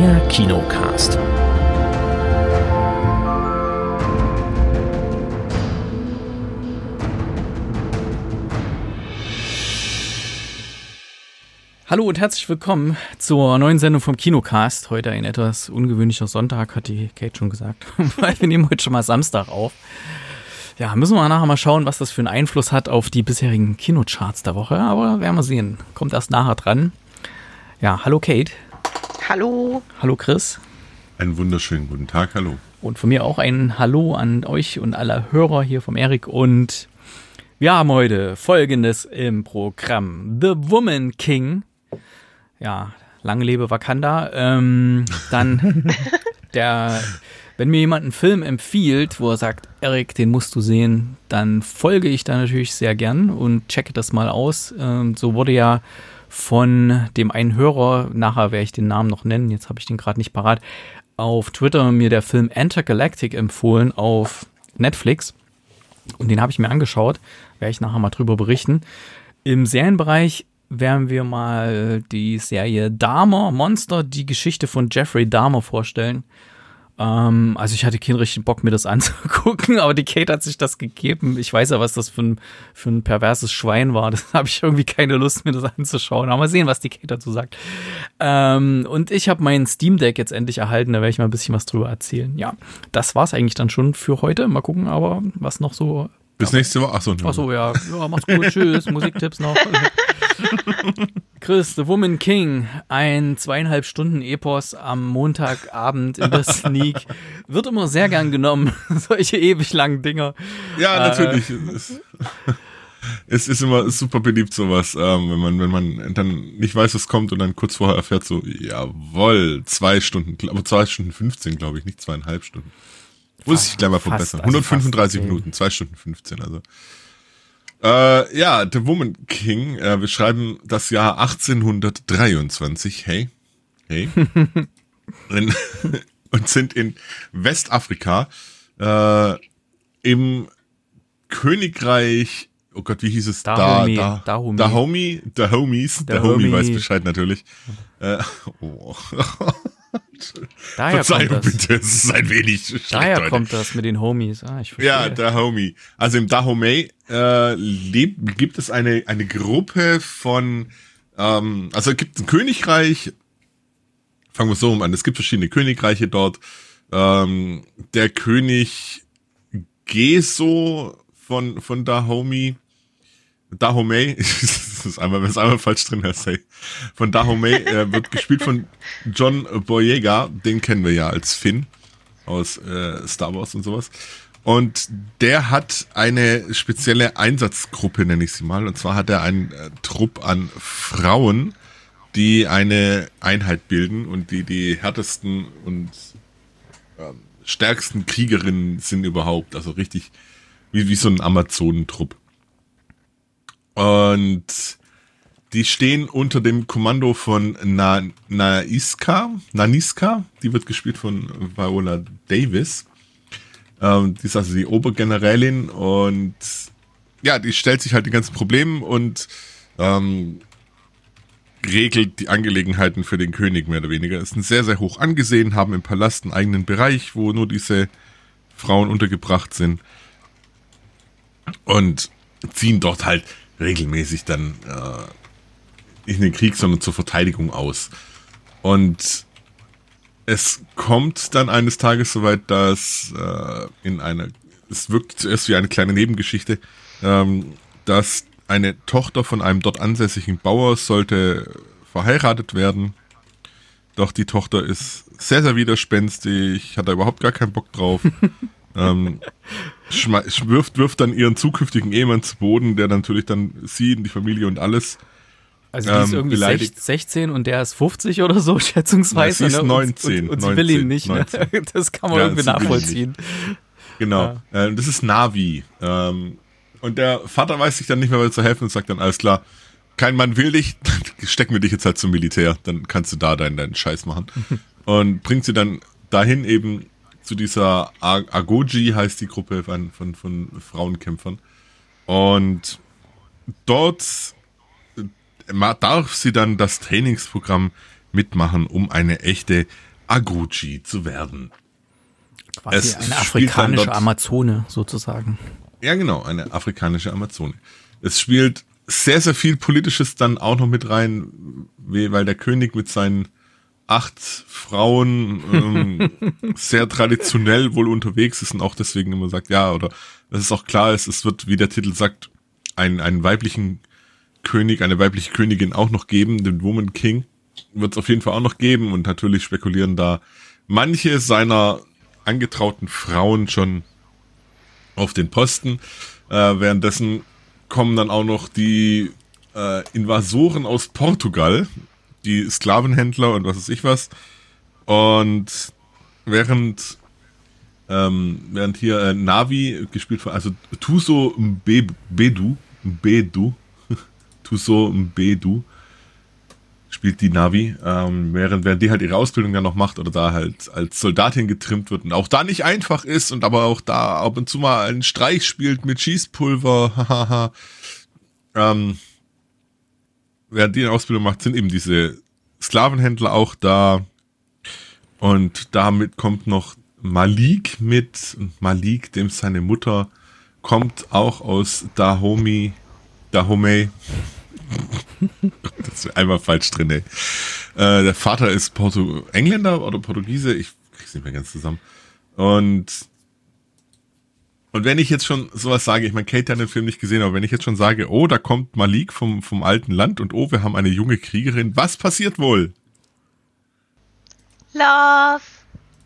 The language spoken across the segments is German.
Der Kinocast. Hallo und herzlich willkommen zur neuen Sendung vom Kinocast. Heute ein etwas ungewöhnlicher Sonntag, hat die Kate schon gesagt, weil wir nehmen heute schon mal Samstag auf. Ja, müssen wir nachher mal schauen, was das für einen Einfluss hat auf die bisherigen Kinocharts der Woche, aber werden wir sehen. Kommt erst nachher dran. Ja, hallo Kate. Hallo. Hallo Chris. Einen wunderschönen guten Tag, hallo. Und von mir auch ein Hallo an euch und alle Hörer hier vom Erik und wir haben heute folgendes im Programm. The Woman King ja, lange lebe Wakanda. Ähm, dann der, wenn mir jemand einen Film empfiehlt, wo er sagt, Erik, den musst du sehen, dann folge ich da natürlich sehr gern und checke das mal aus. Ähm, so wurde ja von dem einen Hörer, nachher werde ich den Namen noch nennen, jetzt habe ich den gerade nicht parat, auf Twitter mir der Film Intergalactic empfohlen auf Netflix. Und den habe ich mir angeschaut, werde ich nachher mal drüber berichten. Im Serienbereich werden wir mal die Serie Dahmer Monster, die Geschichte von Jeffrey Dahmer vorstellen. Ähm, also ich hatte keinen richtigen Bock, mir das anzugucken, aber die Kate hat sich das gegeben. Ich weiß ja, was das für ein, für ein perverses Schwein war. Das habe ich irgendwie keine Lust, mir das anzuschauen. Aber mal sehen, was die Kate dazu sagt. Ähm, und ich habe mein Steam Deck jetzt endlich erhalten. Da werde ich mal ein bisschen was drüber erzählen. Ja, das war's eigentlich dann schon für heute. Mal gucken, aber was noch so bis nächste Woche. Achso, Achso, ja. ja. Mach's gut. Tschüss. Musiktipps noch. Chris, The Woman King, ein zweieinhalb Stunden Epos am Montagabend in der Sneak, wird immer sehr gern genommen. Solche ewig langen Dinger. Ja, natürlich. Äh, es ist immer super beliebt sowas, ähm, wenn man wenn man dann nicht weiß, was kommt und dann kurz vorher erfährt so, jawoll, zwei Stunden, aber zwei Stunden 15, glaube ich, nicht zweieinhalb Stunden. Muss ich gleich mal verbessern. 135 also Minuten, zwei Stunden 15, also. Äh, ja, The Woman King. Äh, wir schreiben das Jahr 1823. Hey, hey. in, und sind in Westafrika äh, im Königreich. Oh Gott, wie hieß es? Dahomey. Da, da, Dahomey. Dahomey. Dahomies. Dahomey weiß Bescheid natürlich. Äh, oh. Daher Verzeihung kommt das. bitte, es ist ein wenig Daher kommt das mit den Homies. Ah, ich verstehe. Ja, Dahomey. Also im Dahomey äh, lebt, gibt es eine, eine Gruppe von, ähm, also es gibt ein Königreich, fangen wir so an, es gibt verschiedene Königreiche dort. Ähm, der König Geso von, von Dahomey, Dahomey, das ist einmal, wenn es einmal falsch drin ist, hey. Von Dahomey äh, wird gespielt von John Boyega, den kennen wir ja als Finn aus äh, Star Wars und sowas. Und der hat eine spezielle Einsatzgruppe, nenne ich sie mal. Und zwar hat er einen äh, Trupp an Frauen, die eine Einheit bilden und die die härtesten und ähm, stärksten Kriegerinnen sind überhaupt. Also richtig wie, wie so ein Amazonentrupp. Und die stehen unter dem Kommando von Na, Naiska, Naniska, die wird gespielt von Viola Davis. Ähm, die ist also die Obergenerälin und ja, die stellt sich halt die ganzen Probleme und ähm, regelt die Angelegenheiten für den König mehr oder weniger. Ist sehr, sehr hoch angesehen, haben im Palast einen eigenen Bereich, wo nur diese Frauen untergebracht sind und ziehen dort halt regelmäßig dann äh, nicht in den Krieg, sondern zur Verteidigung aus. Und es kommt dann eines Tages soweit, dass äh, in einer, es wirkt zuerst wie eine kleine Nebengeschichte, ähm, dass eine Tochter von einem dort ansässigen Bauer sollte verheiratet werden. Doch die Tochter ist sehr, sehr widerspenstig, hat da überhaupt gar keinen Bock drauf. ähm, wirft, wirft dann ihren zukünftigen Ehemann zu Boden, der natürlich dann sie und die Familie und alles. Also die ist ähm, irgendwie beleidigt. 16 und der ist 50 oder so, schätzungsweise. Ja, sie ist 19. Ne? Und, und, und 19, sie will ihn nicht. Ne? Das kann man ja, irgendwie nachvollziehen. Genau. Ja. Äh, das ist Navi. Ähm, und der Vater weiß sich dann nicht mehr zu helfen und sagt dann, alles klar, kein Mann will dich, stecken wir dich jetzt halt zum Militär, dann kannst du da deinen, deinen Scheiß machen. und bringt sie dann dahin eben zu dieser Agoji heißt die Gruppe von, von, von Frauenkämpfern. Und dort äh, darf sie dann das Trainingsprogramm mitmachen, um eine echte Aguchi zu werden. Quasi Es eine afrikanische dort- Amazone sozusagen. Ja, genau, eine afrikanische Amazone. Es spielt sehr, sehr viel Politisches dann auch noch mit rein, weil der König mit seinen acht Frauen ähm, sehr traditionell wohl unterwegs ist und auch deswegen immer sagt, ja, oder dass es auch klar ist, es wird, wie der Titel sagt, einen, einen weiblichen König, eine weibliche Königin auch noch geben, den Woman King wird es auf jeden Fall auch noch geben und natürlich spekulieren da manche seiner angetrauten Frauen schon auf den Posten. Äh, währenddessen kommen dann auch noch die äh, Invasoren aus Portugal, die Sklavenhändler und was weiß ich was. Und während ähm, während hier äh, Navi gespielt von, also Tuso Mbe- Mbedu, Mbedu, Tuso Mbedu spielt die Navi, ähm, während, während die halt ihre Ausbildung dann noch macht oder da halt als Soldatin getrimmt wird und auch da nicht einfach ist und aber auch da ab und zu mal einen Streich spielt mit Schießpulver, hahaha. ähm, während die Ausbildung macht, sind eben diese Sklavenhändler auch da und damit kommt noch Malik mit Malik, dem seine Mutter kommt auch aus Dahomey, Dahomey, das ist einmal falsch drin, ey. Äh, der Vater ist Porto Engländer oder Portugiese, ich krieg's nicht mehr ganz zusammen. Und und wenn ich jetzt schon sowas sage, ich meine, Kate hat den Film nicht gesehen, aber wenn ich jetzt schon sage, oh, da kommt Malik vom, vom alten Land und oh, wir haben eine junge Kriegerin, was passiert wohl? Love.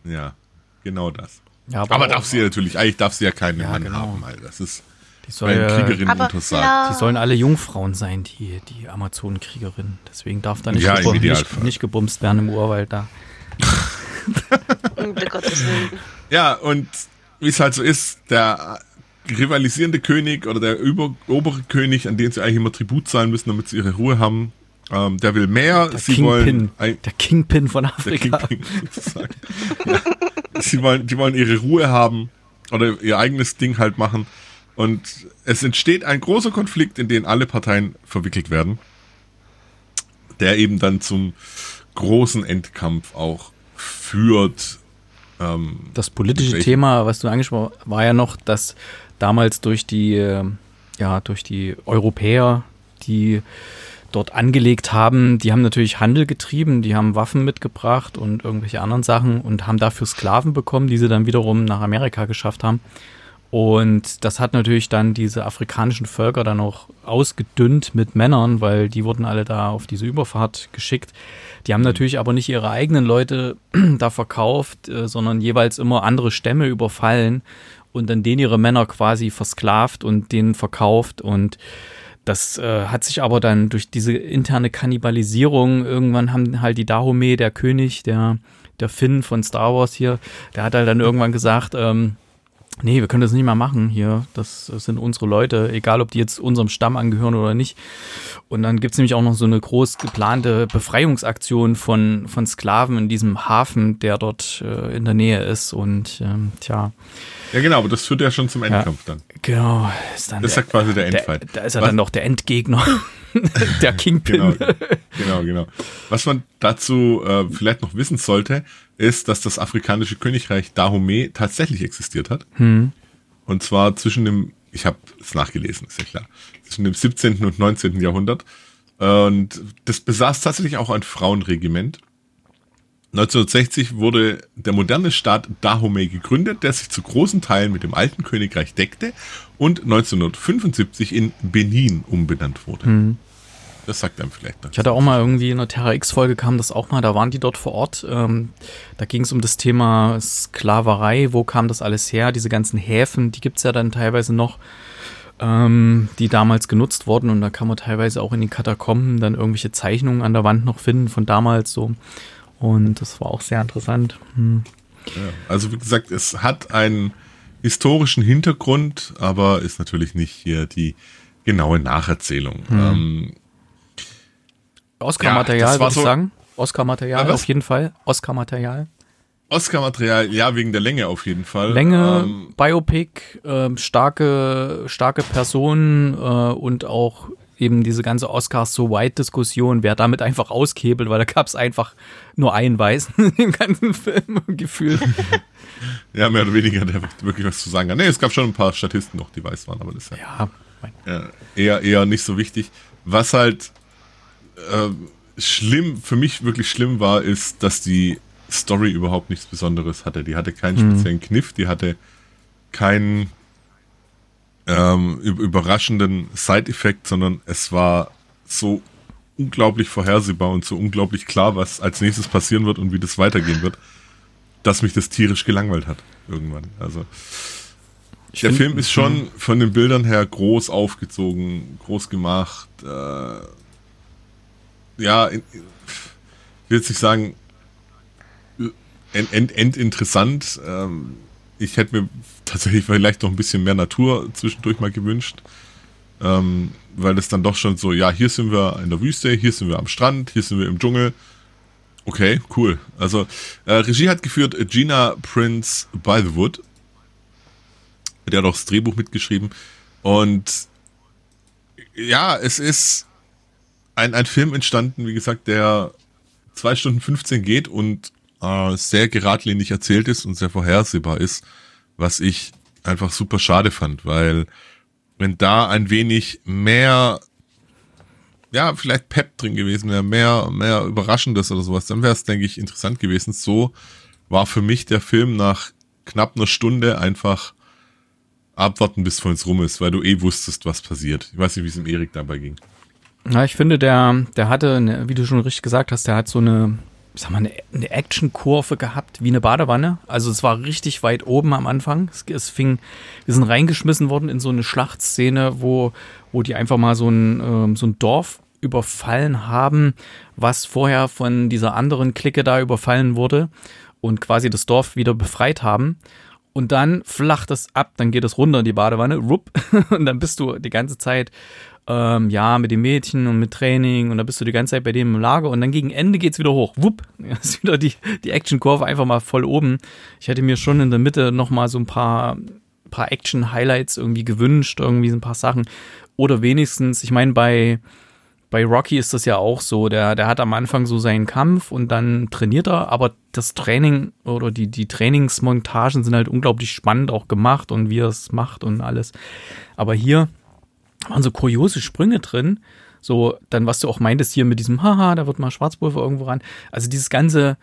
Ja, genau das. Ja, Aber auch- darf sie ja natürlich, eigentlich darf sie ja keinen Ja, Mann genau. haben, weil das ist die, bei soll, ja- Kriegerinnen Aber untersagt. die sollen alle Jungfrauen sein, die, die Amazonenkriegerin. Deswegen darf da nicht, Ja, gebum- nicht, nicht gebumst werden im Urwald da. Gottes Willen. Ja, und wie es halt so ist, der rivalisierende König oder der über, obere König, an den sie eigentlich immer Tribut zahlen müssen, damit sie ihre Ruhe haben, ähm, der will mehr. Der sie Kingpin, wollen ein, der Kingpin von Afrika. Kingpin ja. sie, wollen, die wollen ihre Ruhe haben oder ihr eigenes Ding halt machen. Und es entsteht ein großer Konflikt, in den alle Parteien verwickelt werden, der eben dann zum großen Endkampf auch führt. Ähm, Das politische? Thema, was du angesprochen hast, war ja noch, dass damals durch die, äh, ja, durch die Europäer, die dort angelegt haben, die haben natürlich Handel getrieben, die haben Waffen mitgebracht und irgendwelche anderen Sachen und haben dafür Sklaven bekommen, die sie dann wiederum nach Amerika geschafft haben. Und das hat natürlich dann diese afrikanischen Völker dann auch ausgedünnt mit Männern, weil die wurden alle da auf diese Überfahrt geschickt. Die haben natürlich aber nicht ihre eigenen Leute da verkauft, äh, sondern jeweils immer andere Stämme überfallen und dann denen ihre Männer quasi versklavt und denen verkauft. Und das äh, hat sich aber dann durch diese interne Kannibalisierung, irgendwann haben halt die Dahomey, der König, der, der Finn von Star Wars hier, der hat halt dann irgendwann gesagt, ähm, nee, wir können das nicht mehr machen hier. Das sind unsere Leute, egal ob die jetzt unserem Stamm angehören oder nicht. Und dann gibt's nämlich auch noch so eine groß geplante Befreiungsaktion von, von Sklaven in diesem Hafen, der dort äh, in der Nähe ist. Und ähm, tja, ja, genau, aber das führt ja schon zum Endkampf dann. genau, ist dann Das ist ja quasi der Endfight. da ist er Was- dann noch der Endgegner, der Kingpin. Genau, genau, genau. Was man dazu äh, vielleicht noch wissen sollte, ist, dass das afrikanische Königreich Dahomey tatsächlich existiert hat. Hm. Und zwar zwischen dem, ich habe es nachgelesen, ist ja klar, zwischen dem 17. und 19. Jahrhundert. Und das besaß tatsächlich auch ein Frauenregiment. 1960 wurde der moderne Staat Dahomey gegründet, der sich zu großen Teilen mit dem alten Königreich deckte und 1975 in Benin umbenannt wurde. Das sagt einem vielleicht noch. Ich hatte auch mal irgendwie in einer Terra X-Folge kam das auch mal, da waren die dort vor Ort. Ähm, da ging es um das Thema Sklaverei, wo kam das alles her? Diese ganzen Häfen, die gibt's ja dann teilweise noch, ähm, die damals genutzt wurden. Und da kann man teilweise auch in den Katakomben dann irgendwelche Zeichnungen an der Wand noch finden von damals so. Und das war auch sehr interessant. Hm. Ja, also wie gesagt, es hat einen historischen Hintergrund, aber ist natürlich nicht hier die genaue Nacherzählung. Ähm, Oscar-Material, Ja, würde ich so- sagen. Oscar-Material Ja, auf jeden Fall. Oscar-Material. Oscar-Material, ja, wegen der Länge auf jeden Fall. Länge, Ähm, Biopic, ähm, starke, starke Personen äh, und auch eben diese ganze Oscars so white Diskussion, wer damit einfach auskebelt, weil da gab es einfach nur einen Weißen im ganzen Film gefühlt. ja, mehr oder weniger, der wirklich was zu sagen hat. Nee, es gab schon ein paar Statisten noch, die weiß waren, aber das ist ja, ja eher, eher nicht so wichtig. Was halt äh, schlimm, für mich wirklich schlimm war, ist, dass die Story überhaupt nichts Besonderes hatte. Die hatte keinen mhm. speziellen Kniff, die hatte keinen ähm, überraschenden Side-Effekt, sondern es war so unglaublich vorhersehbar und so unglaublich klar, was als nächstes passieren wird und wie das weitergehen wird, dass mich das tierisch gelangweilt hat irgendwann. Also ich der Film ist schon von den Bildern her groß aufgezogen, groß gemacht. Äh, ja, ich will jetzt nicht sagen end, end, endinteressant. Ähm, ich hätte mir tatsächlich vielleicht noch ein bisschen mehr Natur zwischendurch mal gewünscht. Ähm, weil das dann doch schon so, ja, hier sind wir in der Wüste, hier sind wir am Strand, hier sind wir im Dschungel. Okay, cool. Also, äh, Regie hat geführt Gina Prince by the Wood. Der hat auch das Drehbuch mitgeschrieben. Und ja, es ist ein, ein Film entstanden, wie gesagt, der zwei Stunden 15 geht und äh, sehr geradlinig erzählt ist und sehr vorhersehbar ist, was ich einfach super schade fand, weil wenn da ein wenig mehr, ja, vielleicht Pep drin gewesen wäre, mehr, mehr Überraschendes oder sowas, dann wäre es, denke ich, interessant gewesen. So war für mich der Film nach knapp einer Stunde einfach abwarten, bis von uns rum ist, weil du eh wusstest, was passiert. Ich weiß nicht, wie es im Erik dabei ging. Na, ich finde, der, der hatte, wie du schon richtig gesagt hast, der hat so eine, sag mal, eine, eine Actionkurve gehabt, wie eine Badewanne. Also es war richtig weit oben am Anfang. Es, es fing, wir sind reingeschmissen worden in so eine Schlachtszene, wo, wo die einfach mal so ein, ähm, so ein Dorf überfallen haben, was vorher von dieser anderen Clique da überfallen wurde und quasi das Dorf wieder befreit haben. Und dann flacht es ab, dann geht es runter in die Badewanne, rupp, und dann bist du die ganze Zeit ähm, ja, mit dem Mädchen und mit Training und da bist du die ganze Zeit bei dem im Lager und dann gegen Ende geht's wieder hoch. Wupp, ist wieder die, die Action-Kurve einfach mal voll oben. Ich hätte mir schon in der Mitte nochmal so ein paar, paar Action-Highlights irgendwie gewünscht, irgendwie so ein paar Sachen. Oder wenigstens, ich meine, bei, bei Rocky ist das ja auch so. Der, der hat am Anfang so seinen Kampf und dann trainiert er, aber das Training oder die, die Trainingsmontagen sind halt unglaublich spannend auch gemacht und wie er es macht und alles. Aber hier waren so kuriose Sprünge drin. So, dann, was du auch meintest hier mit diesem, haha, da wird mal Schwarzpulver irgendwo ran. Also dieses ganze,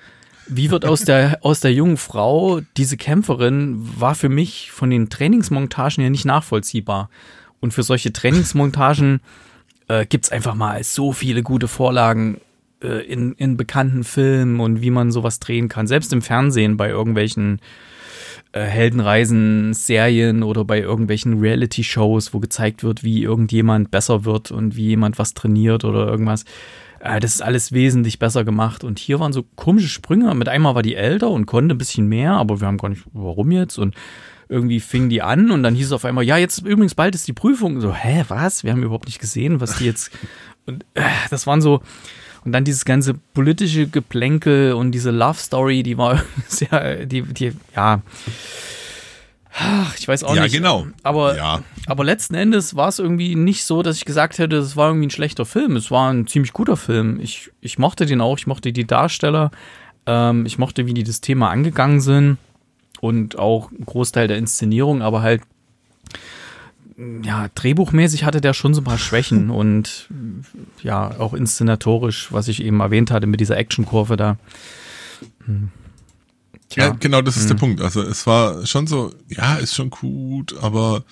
wie wird aus der, aus der jungen Frau diese Kämpferin, war für mich von den Trainingsmontagen ja nicht nachvollziehbar. Und für solche Trainingsmontagen äh, gibt es einfach mal so viele gute Vorlagen äh, in, in bekannten Filmen und wie man sowas drehen kann. Selbst im Fernsehen bei irgendwelchen äh, Heldenreisen, Serien oder bei irgendwelchen Reality-Shows, wo gezeigt wird, wie irgendjemand besser wird und wie jemand was trainiert oder irgendwas. Äh, das ist alles wesentlich besser gemacht. Und hier waren so komische Sprünge. Mit einmal war die älter und konnte ein bisschen mehr, aber wir haben gar nicht, warum jetzt? Und irgendwie fing die an und dann hieß es auf einmal, ja, jetzt übrigens bald ist die Prüfung. So, hä, was? Wir haben überhaupt nicht gesehen, was die jetzt. Und äh, das waren so, und dann dieses ganze politische Geplänkel und diese Love Story, die war sehr, die, die, ja. Ach, ich weiß auch ja, nicht. Ja, genau. Aber, ja. aber letzten Endes war es irgendwie nicht so, dass ich gesagt hätte, es war irgendwie ein schlechter Film. Es war ein ziemlich guter Film. Ich, ich mochte den auch, ich mochte die Darsteller, ähm, ich mochte, wie die das Thema angegangen sind und auch ein Großteil der Inszenierung, aber halt ja, drehbuchmäßig hatte der schon so ein paar Schwächen und ja, auch inszenatorisch, was ich eben erwähnt hatte mit dieser Actionkurve da. Hm. Ja, genau, das ist hm. der Punkt. Also es war schon so, ja, ist schon gut, aber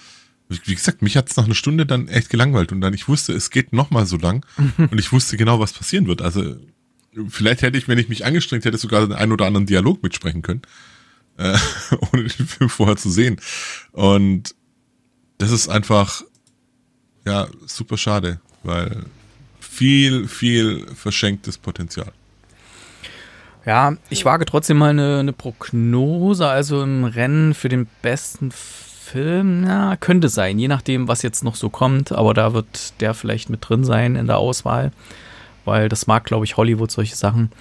wie gesagt, mich hat es nach einer Stunde dann echt gelangweilt und dann ich wusste, es geht noch mal so lang und ich wusste genau, was passieren wird. Also vielleicht hätte ich, wenn ich mich angestrengt hätte, sogar den einen oder anderen Dialog mitsprechen können, äh, ohne den Film vorher zu sehen. Und das ist einfach, ja, super schade, weil viel, viel verschenktes Potenzial. Ja, ich wage trotzdem mal eine, eine Prognose, also im Rennen für den besten Film, na, könnte sein, je nachdem, was jetzt noch so kommt, aber da wird der vielleicht mit drin sein in der Auswahl, weil das mag, glaube ich, Hollywood solche Sachen.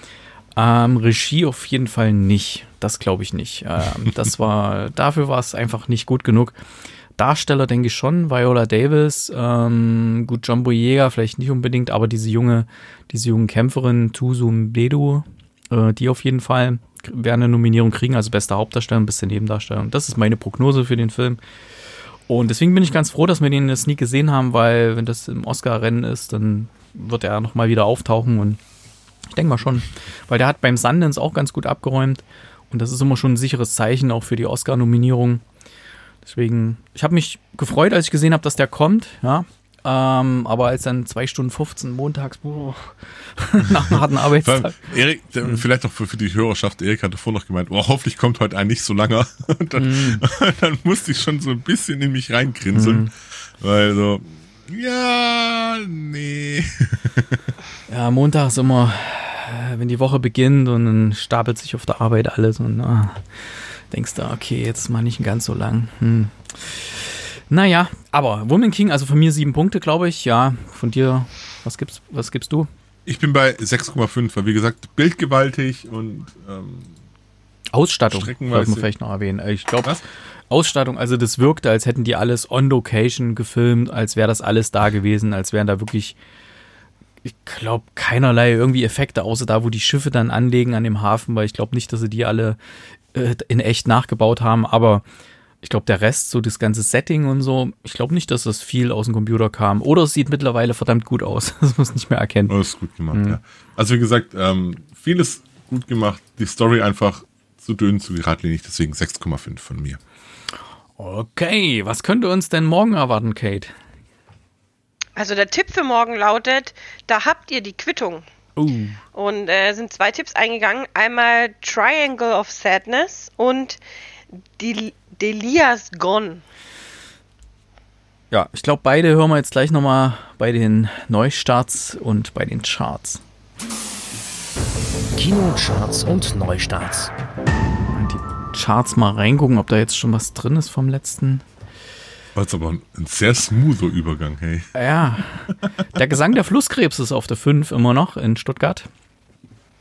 Ähm, Regie auf jeden Fall nicht, das glaube ich nicht. Ähm, das war, dafür war es einfach nicht gut genug. Darsteller denke ich schon, Viola Davis, ähm, gut, John Boyega vielleicht nicht unbedingt, aber diese junge, diese junge Kämpferin Tusum Bedu, äh, die auf jeden Fall werden eine Nominierung kriegen, also beste Hauptdarsteller und beste Nebendarsteller. Und das ist meine Prognose für den Film. Und deswegen bin ich ganz froh, dass wir den in der Sneak gesehen haben, weil wenn das im Oscar-Rennen ist, dann wird er nochmal wieder auftauchen und ich denke mal schon, weil der hat beim Sundance auch ganz gut abgeräumt und das ist immer schon ein sicheres Zeichen auch für die Oscar-Nominierung. Deswegen, ich habe mich gefreut, als ich gesehen habe, dass der kommt, ja. Ähm, aber als dann 2 Stunden 15 montags boah, nach einem harten Arbeitstag. Erik, mhm. vielleicht auch für, für, die Hörerschaft, Erik hatte vorhin noch gemeint, oh, hoffentlich kommt heute ein nicht so langer. Und dann, mhm. dann, musste ich schon so ein bisschen in mich reingrinseln. Mhm. Weil so, ja, nee. ja, Montag ist immer, äh, wenn die Woche beginnt und dann stapelt sich auf der Arbeit alles und ah, denkst du, okay, jetzt mal nicht ganz so lang. Hm. Naja, aber Woman King, also von mir sieben Punkte, glaube ich. Ja, von dir, was gibst, was gibst du? Ich bin bei 6,5, weil wie gesagt, bildgewaltig und ähm, Ausstattung, sollte man vielleicht noch erwähnen. Ich glaube, Ausstattung, also das wirkte, als hätten die alles on location gefilmt, als wäre das alles da gewesen, als wären da wirklich, ich glaube, keinerlei irgendwie Effekte, außer da, wo die Schiffe dann anlegen an dem Hafen, weil ich glaube nicht, dass sie die alle äh, in echt nachgebaut haben, aber ich glaube, der Rest, so das ganze Setting und so, ich glaube nicht, dass das viel aus dem Computer kam. Oder es sieht mittlerweile verdammt gut aus. Das muss nicht mehr erkennen. Das ist gut gemacht, mhm. ja. Also wie gesagt, ähm, vieles gut gemacht. Die Story einfach zu dünn, zu geradlinig, deswegen 6,5 von mir. Okay, was könnte uns denn morgen erwarten, Kate? Also der Tipp für morgen lautet, da habt ihr die Quittung. Uh. Und äh, sind zwei Tipps eingegangen. Einmal Triangle of Sadness und die Delias Gone. Ja, ich glaube, beide hören wir jetzt gleich nochmal bei den Neustarts und bei den Charts. Kinocharts und Neustarts. Die Charts mal reingucken, ob da jetzt schon was drin ist vom letzten. War jetzt aber ein sehr smoother Übergang, hey. Ja. Der Gesang der Flusskrebs ist auf der 5 immer noch in Stuttgart.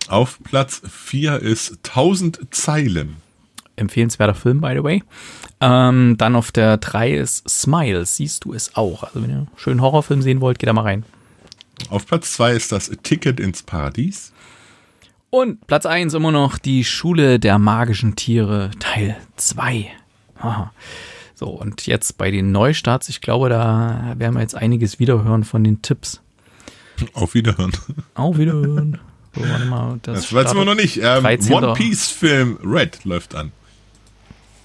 Auf Platz 4 ist 1000 Zeilen empfehlenswerter Film, by the way. Ähm, dann auf der 3 ist Smile, siehst du es auch. Also wenn ihr einen schönen Horrorfilm sehen wollt, geht da mal rein. Auf Platz 2 ist das Ticket ins Paradies. Und Platz 1 immer noch die Schule der magischen Tiere, Teil 2. So, und jetzt bei den Neustarts, ich glaube, da werden wir jetzt einiges wiederhören von den Tipps. Auf Wiederhören. Auf Wiederhören. So, warte mal, das, das weiß man noch nicht. Ähm, One Piece Film Red läuft an.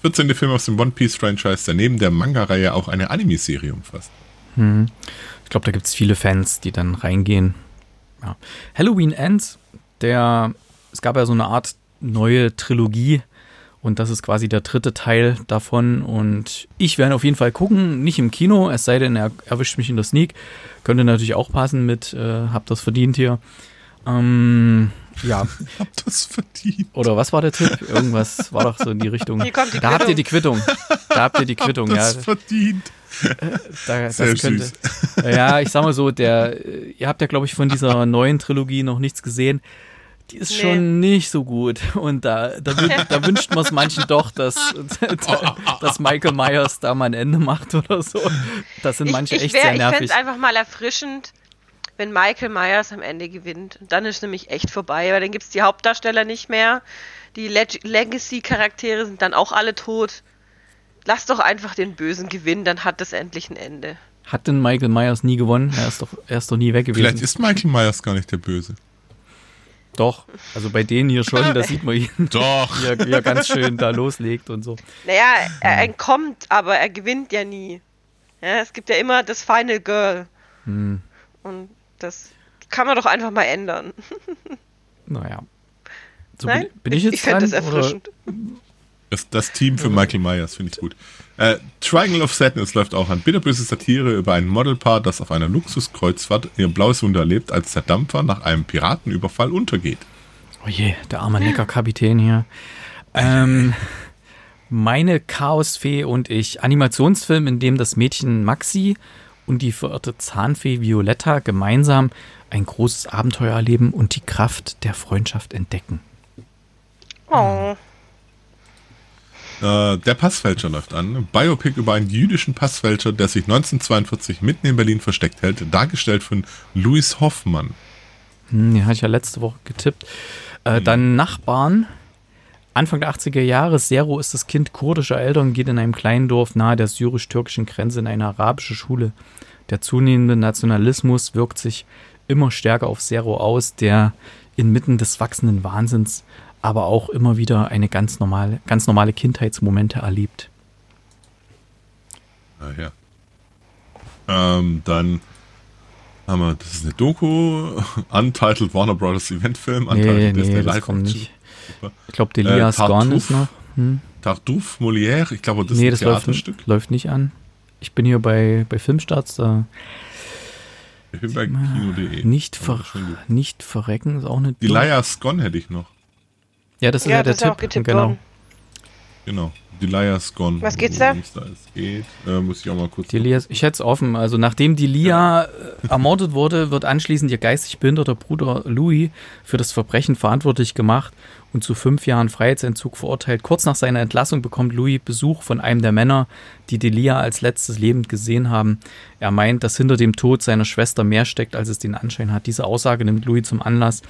14. Film aus dem One Piece Franchise, der neben der Manga-Reihe auch eine Anime-Serie umfasst. Hm. Ich glaube, da gibt es viele Fans, die dann reingehen. Ja. Halloween Ends, der, es gab ja so eine Art neue Trilogie und das ist quasi der dritte Teil davon. Und ich werde auf jeden Fall gucken, nicht im Kino, es sei denn, er erwischt mich in der Sneak. Könnte natürlich auch passen mit, äh, hab das verdient hier. Ähm, ja. Hab das verdient. Oder was war der Tipp? Irgendwas war doch so in die Richtung. Hier kommt die da habt ihr die Quittung. Da habt ihr die Quittung, hab das ja. verdient. Da, Sehr das könnte, süß. Ja, ich sag mal so, der, ihr habt ja, glaube ich, von dieser neuen Trilogie noch nichts gesehen. Die ist nee. schon nicht so gut. Und da, da, da wünscht man es manchen doch, dass, dass Michael Myers da mal ein Ende macht oder so. Das sind manche ich, ich echt wär, sehr nervig. Ich fände es einfach mal erfrischend, wenn Michael Myers am Ende gewinnt. dann ist nämlich echt vorbei, weil dann gibt es die Hauptdarsteller nicht mehr. Die Leg Legacy-Charaktere sind dann auch alle tot. Lass doch einfach den Bösen gewinnen, dann hat das endlich ein Ende. Hat denn Michael Myers nie gewonnen? Er ist doch, er ist doch nie weg gewesen. Vielleicht ist Michael Myers gar nicht der Böse. Doch, also bei denen hier schon, da sieht man ihn, Doch. wie, er, wie er ganz schön da loslegt und so. Naja, er entkommt, aber er gewinnt ja nie. Ja, es gibt ja immer das Final Girl. Hm. Und das kann man doch einfach mal ändern. Naja. So Nein? Bin, bin ich, ich jetzt Ich fände das erfrischend. Das, das, Team für Michael Myers finde ich gut. Äh, Triangle of Sadness läuft auch an. Bitterböse Satire über ein Modelpaar, das auf einer Luxuskreuzfahrt ihr blaues Wunder erlebt, als der Dampfer nach einem Piratenüberfall untergeht. Oh je, der arme Neckerkapitän hier. Ähm, meine Chaosfee und ich. Animationsfilm, in dem das Mädchen Maxi und die verirrte Zahnfee Violetta gemeinsam ein großes Abenteuer erleben und die Kraft der Freundschaft entdecken. Oh. Äh, der Passfälscher läuft an. Biopic über einen jüdischen Passfälscher, der sich 1942 mitten in Berlin versteckt hält, dargestellt von Louis Hoffmann. Hm, den hatte ich ja letzte Woche getippt. Äh, dann Nachbarn. Anfang der 80er Jahre. Sero ist das Kind kurdischer Eltern, geht in einem kleinen Dorf nahe der syrisch-türkischen Grenze in eine arabische Schule. Der zunehmende Nationalismus wirkt sich immer stärker auf Sero aus, der inmitten des wachsenden Wahnsinns aber auch immer wieder eine ganz normale, ganz normale Kindheitsmomente erlebt. Ah, ja. Ähm, dann haben wir, das ist eine Doku, Untitled Warner Brothers Eventfilm. Nee, nee, das kommt nicht. Ich glaube, Delia äh, Gone ist noch. Hm? Tartuffe Molière, ich glaube, das nee, ist ein das Theaterstück. Läuft, läuft nicht an. Ich bin hier bei, bei Filmstarts, da ich bin bei Kino.de. Nicht, ver nicht verrecken ist auch eine. Die Liars Gone hätte ich noch. Ja, das ist ja, ja der Tipp. Genau. Worden. Genau. Die Liars Gone. Was geht's da? Es geht. Äh, muss ich auch mal kurz. Die Lias, ich hätte es offen. Also, nachdem die Lia ja. Äh, ermordet wurde, wird anschließend ihr geistig behinderter Bruder Louis für das Verbrechen verantwortlich gemacht und zu fünf Jahren Freiheitsentzug verurteilt. Kurz nach seiner Entlassung bekommt Louis Besuch von einem der Männer, die Delia als letztes lebend gesehen haben. Er meint, dass hinter dem Tod seiner Schwester mehr steckt, als es den Anschein hat. Diese Aussage nimmt Louis zum Anlass,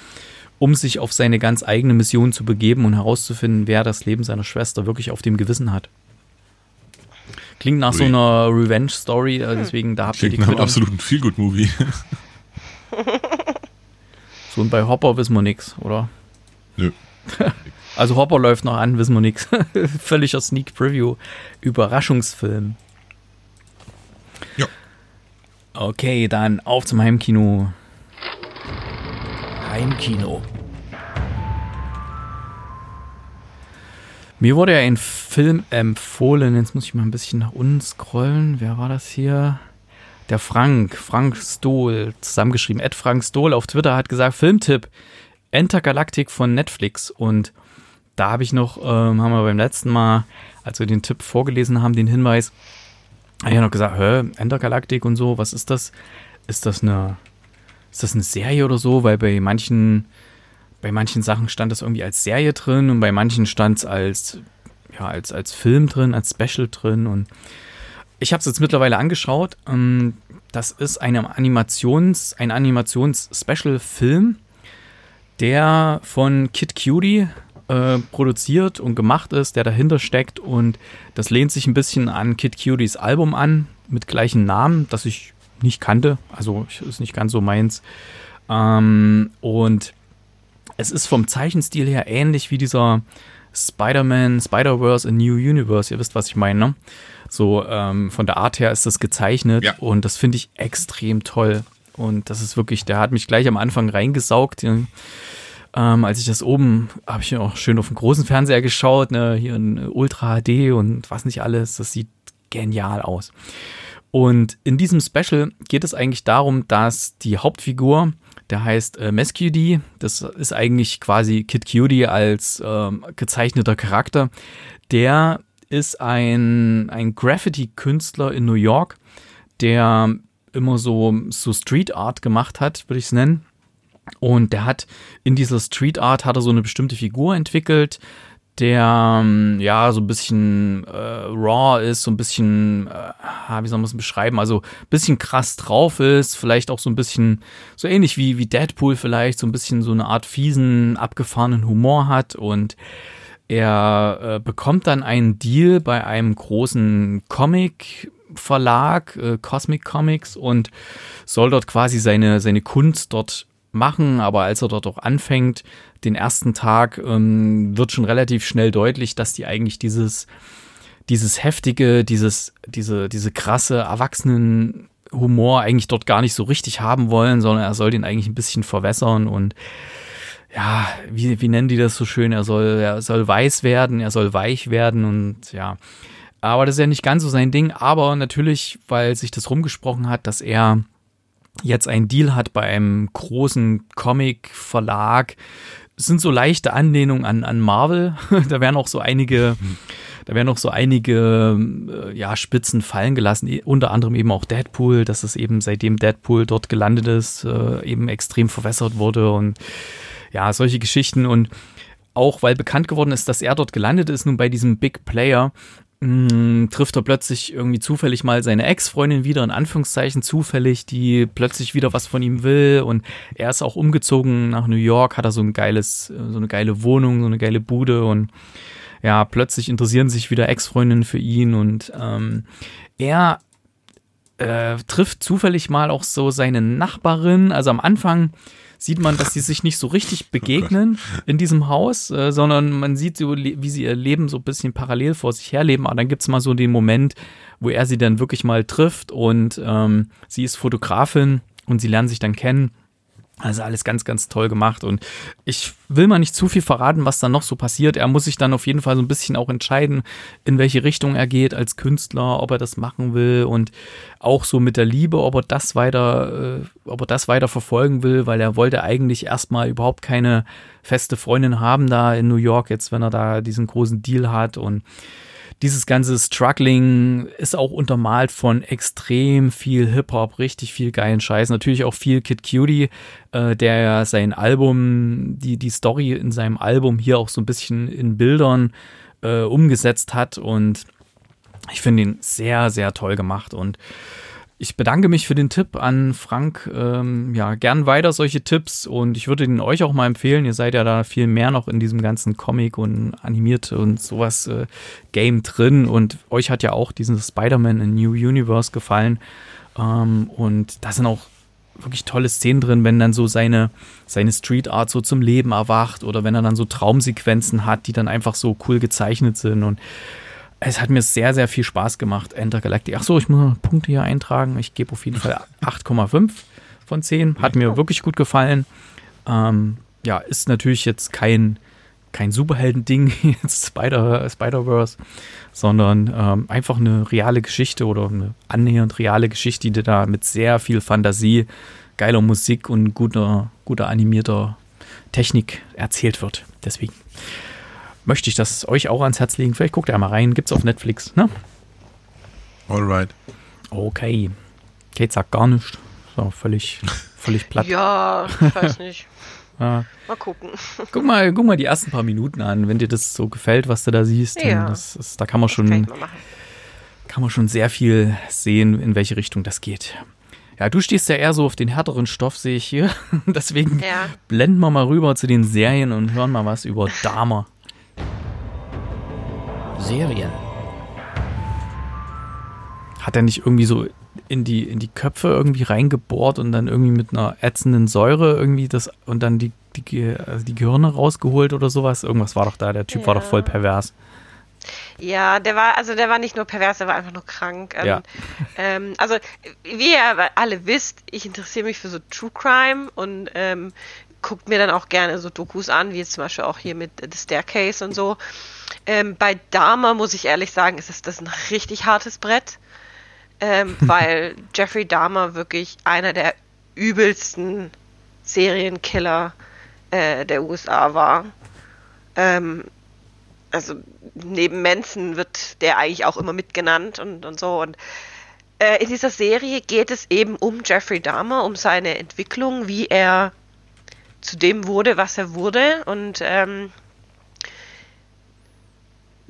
um sich auf seine ganz eigene Mission zu begeben und herauszufinden, wer das Leben seiner Schwester wirklich auf dem Gewissen hat. Klingt nach Ui. so einer Revenge-Story, äh, deswegen da habt ihr die nach einem absoluten Feelgood-Movie. so und bei Hopper wissen wir nichts, oder? Nö. Also Hopper läuft noch an, wissen wir nichts. Völliger Sneak Preview. Überraschungsfilm. Ja. Okay, dann auf zum Heimkino. Heimkino. Mir wurde ja ein Film empfohlen. Jetzt muss ich mal ein bisschen nach unten scrollen. Wer war das hier? Der Frank, Frank Stohl, zusammengeschrieben. Ed Frank Stohl auf Twitter hat gesagt: Filmtipp: Intergalactic von Netflix. Und da habe ich noch, ähm, haben wir beim letzten Mal, als wir den Tipp vorgelesen haben, den Hinweis, habe ich noch gesagt: Hä, Intergalactic und so, was ist das? Ist das eine ist das eine Serie oder so? Weil bei manchen, bei manchen Sachen stand das irgendwie als Serie drin und bei manchen stand es als, ja, als, als Film drin, als Special drin. Und ich habe es jetzt mittlerweile angeschaut. Ähm, das ist eine Animations, ein Animations-Special-Film, der von Kid Cutie äh, produziert und gemacht ist, der dahinter steckt. Und das lehnt sich ein bisschen an Kid Cuties Album an, mit gleichen Namen, das ich nicht kannte. Also ist nicht ganz so meins. Ähm, und es ist vom Zeichenstil her ähnlich wie dieser Spider-Man, Spider-Verse in New Universe. Ihr wisst, was ich meine. Ne? So ähm, von der Art her ist das gezeichnet ja. und das finde ich extrem toll. Und das ist wirklich, der hat mich gleich am Anfang reingesaugt. Ähm, als ich das oben, habe ich auch schön auf dem großen Fernseher geschaut, ne? hier in Ultra HD und was nicht alles. Das sieht genial aus. Und in diesem Special geht es eigentlich darum, dass die Hauptfigur, der heißt äh, Mescudy, das ist eigentlich quasi Kid Cutie als ähm, gezeichneter Charakter, der ist ein, ein Graffiti-Künstler in New York, der immer so, so Street Art gemacht hat, würde ich es nennen. Und der hat in dieser Street Art hat er so eine bestimmte Figur entwickelt, der ähm, ja so ein bisschen äh, raw ist, so ein bisschen, äh, wie soll man es beschreiben, also ein bisschen krass drauf ist, vielleicht auch so ein bisschen, so ähnlich wie, wie Deadpool vielleicht, so ein bisschen so eine Art fiesen, abgefahrenen Humor hat und er äh, bekommt dann einen Deal bei einem großen Comic Verlag, äh, Cosmic Comics und soll dort quasi seine, seine Kunst dort machen, aber als er dort auch anfängt, den ersten Tag, ähm, wird schon relativ schnell deutlich, dass die eigentlich dieses, dieses heftige, dieses, diese, diese krasse Erwachsenen Humor eigentlich dort gar nicht so richtig haben wollen, sondern er soll den eigentlich ein bisschen verwässern und ja, wie, wie nennen die das so schön? Er soll, er soll weiß werden, er soll weich werden und ja. Aber das ist ja nicht ganz so sein Ding. Aber natürlich, weil sich das rumgesprochen hat, dass er jetzt einen Deal hat bei einem großen Comic-Verlag, sind so leichte Anlehnungen an, an Marvel. da werden auch so einige, da werden auch so einige äh, ja, Spitzen fallen gelassen, e, unter anderem eben auch Deadpool, dass es eben seitdem Deadpool dort gelandet ist, äh, eben extrem verwässert wurde und ja, solche Geschichten. Und auch weil bekannt geworden ist, dass er dort gelandet ist, nun bei diesem Big Player, mh, trifft er plötzlich irgendwie zufällig mal seine Ex-Freundin wieder, in Anführungszeichen zufällig, die plötzlich wieder was von ihm will. Und er ist auch umgezogen nach New York, hat er so ein geiles, so eine geile Wohnung, so eine geile Bude. Und ja, plötzlich interessieren sich wieder Ex-Freundinnen für ihn. Und ähm, er äh, trifft zufällig mal auch so seine Nachbarin. Also am Anfang sieht man, dass sie sich nicht so richtig begegnen oh in diesem Haus, äh, sondern man sieht so, wie sie ihr Leben so ein bisschen parallel vor sich herleben. Aber dann gibt es mal so den Moment, wo er sie dann wirklich mal trifft und ähm, sie ist Fotografin und sie lernen sich dann kennen. Also alles ganz, ganz toll gemacht. Und ich will mal nicht zu viel verraten, was dann noch so passiert. Er muss sich dann auf jeden Fall so ein bisschen auch entscheiden, in welche Richtung er geht als Künstler, ob er das machen will und auch so mit der Liebe, ob er das weiter, äh, ob er das weiter verfolgen will, weil er wollte eigentlich erstmal überhaupt keine feste Freundin haben da in New York, jetzt wenn er da diesen großen Deal hat und dieses ganze Struggling ist auch untermalt von extrem viel Hip-Hop, richtig viel geilen Scheiß. Natürlich auch viel Kid Cutie, äh, der ja sein Album, die, die Story in seinem Album hier auch so ein bisschen in Bildern äh, umgesetzt hat. Und ich finde ihn sehr, sehr toll gemacht. Und ich bedanke mich für den Tipp an Frank. Ähm, ja, gern weiter solche Tipps und ich würde ihn euch auch mal empfehlen. Ihr seid ja da viel mehr noch in diesem ganzen Comic und animiert und sowas äh, Game drin und euch hat ja auch dieses Spider-Man in New Universe gefallen. Ähm, und da sind auch wirklich tolle Szenen drin, wenn dann so seine, seine Street Art so zum Leben erwacht oder wenn er dann so Traumsequenzen hat, die dann einfach so cool gezeichnet sind und es hat mir sehr, sehr viel Spaß gemacht, Enter Galactic. Achso, ich muss noch Punkte hier eintragen. Ich gebe auf jeden Fall 8,5 von 10. Hat mir wirklich gut gefallen. Ähm, ja, ist natürlich jetzt kein, kein Superhelden-Ding, jetzt Spider, Spider-Verse, sondern ähm, einfach eine reale Geschichte oder eine annähernd reale Geschichte, die da mit sehr viel Fantasie, geiler Musik und guter, guter animierter Technik erzählt wird. Deswegen möchte ich das euch auch ans Herz legen. Vielleicht guckt ihr mal rein. Gibt's auf Netflix, ne? Alright. Okay. Kate sagt gar nichts. So, völlig, völlig platt. Ja, ich weiß nicht. ja. Mal gucken. Guck mal, guck mal die ersten paar Minuten an, wenn dir das so gefällt, was du da siehst. Ja. Das ist, da kann man schon, kann, kann man schon sehr viel sehen, in welche Richtung das geht. Ja, du stehst ja eher so auf den härteren Stoff, sehe ich hier. Deswegen ja. blenden wir mal rüber zu den Serien und hören mal was über Dahmer. Serien. Hat er nicht irgendwie so in die, in die Köpfe irgendwie reingebohrt und dann irgendwie mit einer ätzenden Säure irgendwie das und dann die, die, also die Gehirne rausgeholt oder sowas? Irgendwas war doch da, der Typ ja. war doch voll pervers. Ja, der war, also der war nicht nur pervers, der war einfach nur krank. Ja. Ähm, also, wie ihr alle wisst, ich interessiere mich für so True Crime und ähm, guckt mir dann auch gerne so Dokus an, wie jetzt zum Beispiel auch hier mit The Staircase und so. Ähm, bei Dahmer muss ich ehrlich sagen, ist das ein richtig hartes Brett, ähm, weil Jeffrey Dahmer wirklich einer der übelsten Serienkiller äh, der USA war. Ähm, also neben Manson wird der eigentlich auch immer mitgenannt und, und so. Und äh, in dieser Serie geht es eben um Jeffrey Dahmer, um seine Entwicklung, wie er zu dem wurde, was er wurde. Und ähm,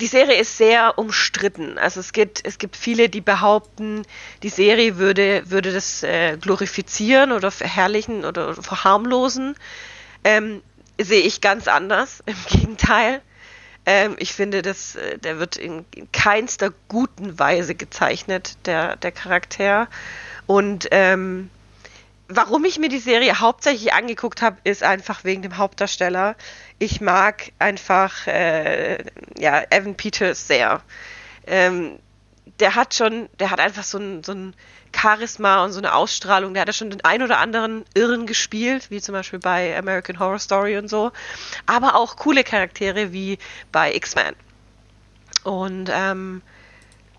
die Serie ist sehr umstritten. Also es gibt, es gibt viele, die behaupten, die Serie würde, würde das äh, glorifizieren oder verherrlichen oder verharmlosen. Ähm, sehe ich ganz anders. Im Gegenteil. Ähm, ich finde, dass, äh, der wird in, in, keinster guten Weise gezeichnet, der, der Charakter. Und ähm, warum ich mir die Serie hauptsächlich angeguckt habe, ist einfach wegen dem Hauptdarsteller. Ich mag einfach äh, ja, Evan Peters sehr. Ähm, der hat schon, der hat einfach so ein, so ein Charisma und so eine Ausstrahlung. Der hat ja schon den ein oder anderen Irren gespielt, wie zum Beispiel bei American Horror Story und so. Aber auch coole Charaktere wie bei X-Men. Und ähm,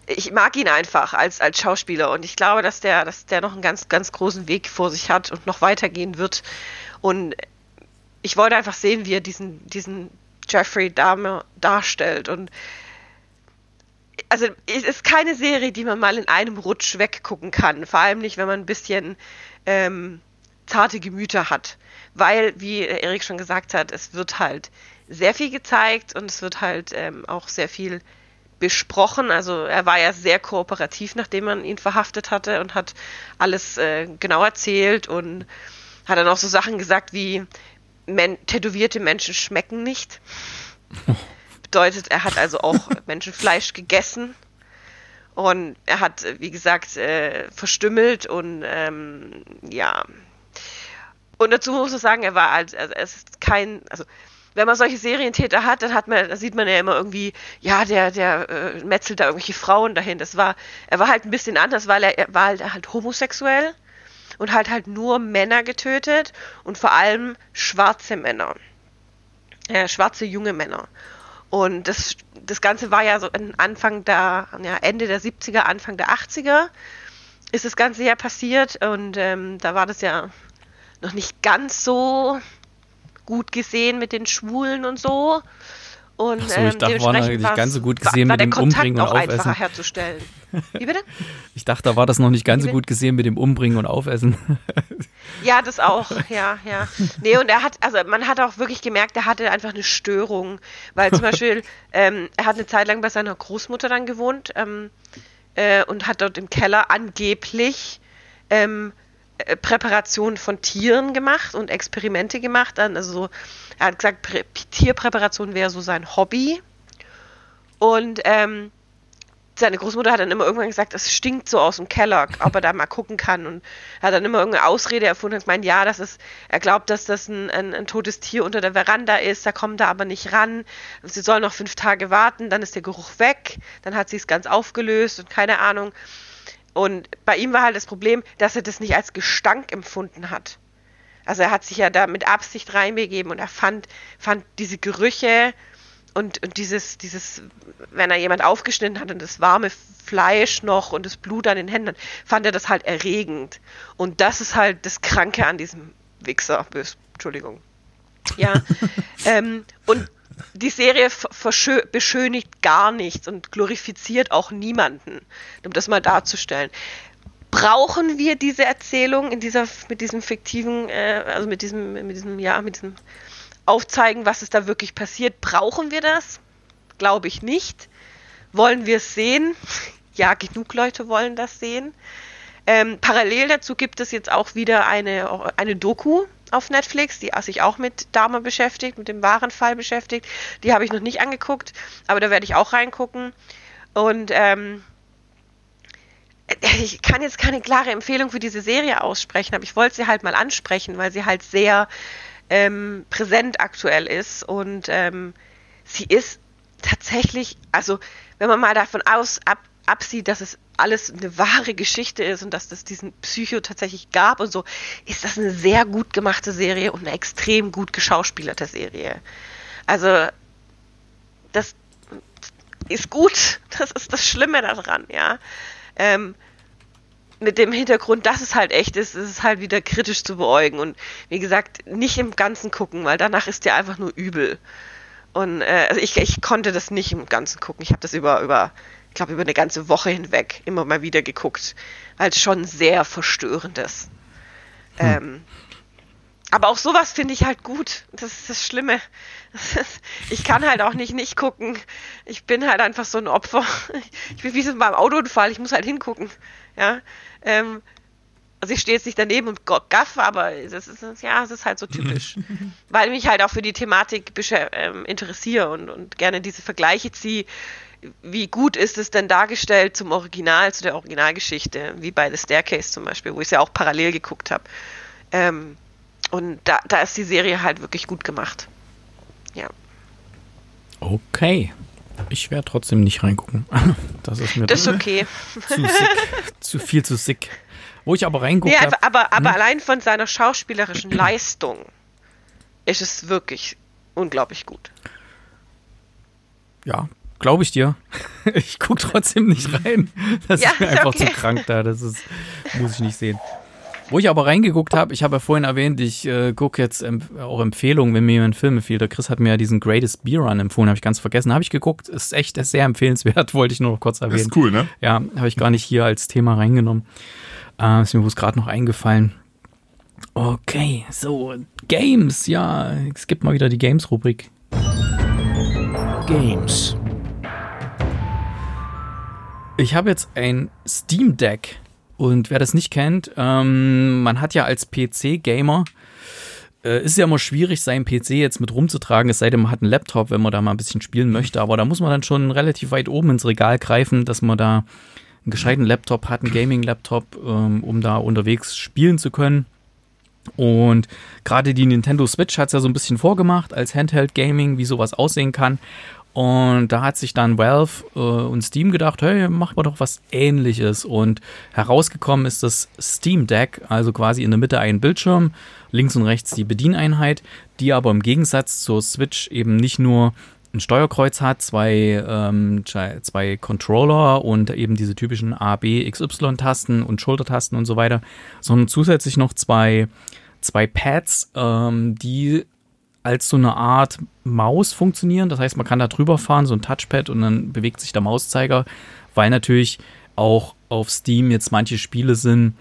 ich mag ihn einfach als, als Schauspieler und ich glaube, dass der, dass der noch einen ganz, ganz großen Weg vor sich hat und noch weitergehen wird. Und ich wollte einfach sehen, wie er diesen, diesen Jeffrey Dahmer darstellt. Und also es ist keine Serie, die man mal in einem Rutsch weggucken kann. Vor allem nicht, wenn man ein bisschen ähm, zarte Gemüter hat. Weil, wie Erik schon gesagt hat, es wird halt sehr viel gezeigt und es wird halt ähm, auch sehr viel besprochen. Also er war ja sehr kooperativ, nachdem man ihn verhaftet hatte und hat alles äh, genau erzählt und hat dann auch so Sachen gesagt wie men tätowierte Menschen schmecken nicht. Bedeutet, er hat also auch Menschenfleisch gegessen und er hat, wie gesagt, äh, verstümmelt und ähm, ja. Und dazu muss man sagen, er war als, also es ist kein, also wenn man solche Serientäter hat, dann hat man, sieht man ja immer irgendwie, ja, der, der äh, metzelt da irgendwelche Frauen dahin. Das war, er war halt ein bisschen anders, weil er, er war halt, halt homosexuell und halt halt nur Männer getötet und vor allem schwarze Männer. Äh, schwarze junge Männer. Und das, das Ganze war ja so Anfang der, ja, Ende der 70er, Anfang der 80er ist das Ganze ja passiert und ähm, da war das ja noch nicht ganz so gut gesehen mit den Schwulen und so. Und Ach so, ich ähm, dachte, war noch nicht ganz so gut gesehen war, war mit dem Kontakt Umbringen und einfacher Aufessen. herzustellen. Wie bitte? Ich dachte, da war das noch nicht ganz so gut gesehen mit dem Umbringen und Aufessen. Ja, das auch, ja, ja. Nee, und er hat, also man hat auch wirklich gemerkt, er hatte einfach eine Störung, weil zum Beispiel, ähm, er hat eine Zeit lang bei seiner Großmutter dann gewohnt ähm, äh, und hat dort im Keller angeblich ähm, äh, Präparation von Tieren gemacht und Experimente gemacht. Also so, er hat gesagt, Prä Tierpräparation wäre so sein Hobby. Und ähm, seine Großmutter hat dann immer irgendwann gesagt, es stinkt so aus dem Keller, ob er da mal gucken kann. Und er hat dann immer irgendeine Ausrede erfunden und gemeint, ja, das ist, er glaubt, dass das ein, ein, ein totes Tier unter der Veranda ist, da kommt er aber nicht ran. Sie soll noch fünf Tage warten, dann ist der Geruch weg, dann hat sie es ganz aufgelöst und keine Ahnung. Und bei ihm war halt das Problem, dass er das nicht als Gestank empfunden hat. Also er hat sich ja da mit Absicht reinbegeben und er fand, fand diese Gerüche und, und dieses, dieses, wenn er jemand aufgeschnitten hat und das warme Fleisch noch und das Blut an den Händen, fand er das halt erregend. Und das ist halt das Kranke an diesem Wichser. Entschuldigung. Ja. ähm, und die Serie beschönigt gar nichts und glorifiziert auch niemanden, um das mal darzustellen. Brauchen wir diese Erzählung in dieser, mit diesem fiktiven, äh, also mit diesem, mit diesem, ja, mit diesem Aufzeigen, was ist da wirklich passiert? Brauchen wir das? Glaube ich nicht. Wollen wir es sehen? Ja, genug Leute wollen das sehen. Ähm, parallel dazu gibt es jetzt auch wieder eine, eine Doku auf Netflix, die sich auch mit Dama beschäftigt, mit dem wahren Fall beschäftigt. Die habe ich noch nicht angeguckt, aber da werde ich auch reingucken. Und ähm, ich kann jetzt keine klare Empfehlung für diese Serie aussprechen, aber ich wollte sie halt mal ansprechen, weil sie halt sehr ähm, präsent aktuell ist und ähm, sie ist tatsächlich, also wenn man mal davon aus ab, absieht, dass es alles eine wahre Geschichte ist und dass es diesen Psycho tatsächlich gab und so, ist das eine sehr gut gemachte Serie und eine extrem gut geschauspielerte Serie. Also das ist gut, das ist das Schlimme daran, ja. Ähm, mit dem Hintergrund, dass es halt echt ist, ist es halt wieder kritisch zu beäugen. Und wie gesagt, nicht im Ganzen gucken, weil danach ist dir einfach nur übel. Und äh, also ich, ich konnte das nicht im Ganzen gucken. Ich habe das über, über, glaube, über eine ganze Woche hinweg immer mal wieder geguckt. Als schon sehr verstörendes. Hm. Ähm, aber auch sowas finde ich halt gut. Das ist das Schlimme. ich kann halt auch nicht nicht gucken. Ich bin halt einfach so ein Opfer. Ich bin wie so beim Autounfall. Ich muss halt hingucken. Ja. Ähm, also ich stehe jetzt nicht daneben und gaff, aber das ist, ja, es ist halt so typisch. Weil mich halt auch für die Thematik ähm, interessiere und, und gerne diese Vergleiche ziehe. Wie gut ist es denn dargestellt zum Original, zu der Originalgeschichte, wie bei The Staircase zum Beispiel, wo ich es ja auch parallel geguckt habe. Ähm, und da, da ist die Serie halt wirklich gut gemacht. Ja. Okay. Ich werde trotzdem nicht reingucken. Das ist mir das ist okay. zu sick. zu viel zu sick. Wo ich aber reingucke. Nee, aber, aber, aber hm? allein von seiner schauspielerischen Leistung ist es wirklich unglaublich gut. Ja, glaube ich dir. Ich gucke trotzdem nicht rein. Das Ja, ist mir einfach okay. zu krank da. Das ist, muss ich nicht sehen. Wo ich aber reingeguckt habe, ich habe ja vorhin erwähnt, ich äh, gucke jetzt ähm, auch Empfehlungen, wenn mir jemand Film empfiehlt. Der Chris hat mir ja diesen Greatest Beer Run empfohlen, habe ich ganz vergessen. Habe ich geguckt, ist echt ist sehr empfehlenswert, wollte ich nur noch kurz Das erwähnen. ist cool, ne? Ja, habe ich gar nicht hier als Thema reingenommen. Äh, ist mir bloß gerade noch eingefallen. Okay, so, Games, ja, es gibt mal wieder die Games-Rubrik. Games. Ich habe jetzt ein Steam Deck und wer das nicht kennt, ähm, man hat ja als PC-Gamer, äh, ist ja immer schwierig, seinen PC jetzt mit rumzutragen, es sei denn, man hat einen Laptop, wenn man da mal ein bisschen spielen möchte, aber da muss man dann schon relativ weit oben ins Regal greifen, dass man da einen gescheiten Laptop hat, einen Gaming-Laptop, ähm, um da unterwegs spielen zu können. Und gerade die Nintendo Switch hat es ja so ein bisschen vorgemacht als Handheld Gaming, wie sowas aussehen kann. Und da hat sich dann Valve äh, und Steam gedacht, hey, machen wir doch was ähnliches. Und herausgekommen ist das Steam Deck, also quasi in der Mitte ein Bildschirm, links und rechts die Bedieneinheit, die aber im Gegensatz zur Switch eben nicht nur ein Steuerkreuz hat, zwei, ähm, zwei Controller und eben diese typischen A, B, XY-Tasten und Schultertasten und so weiter, sondern zusätzlich noch zwei, zwei Pads, ähm, die als so eine Art Maus funktionieren. Das heißt, man kann da drüber fahren, so ein Touchpad und dann bewegt sich der Mauszeiger, weil natürlich auch auf Steam jetzt manche Spiele sind.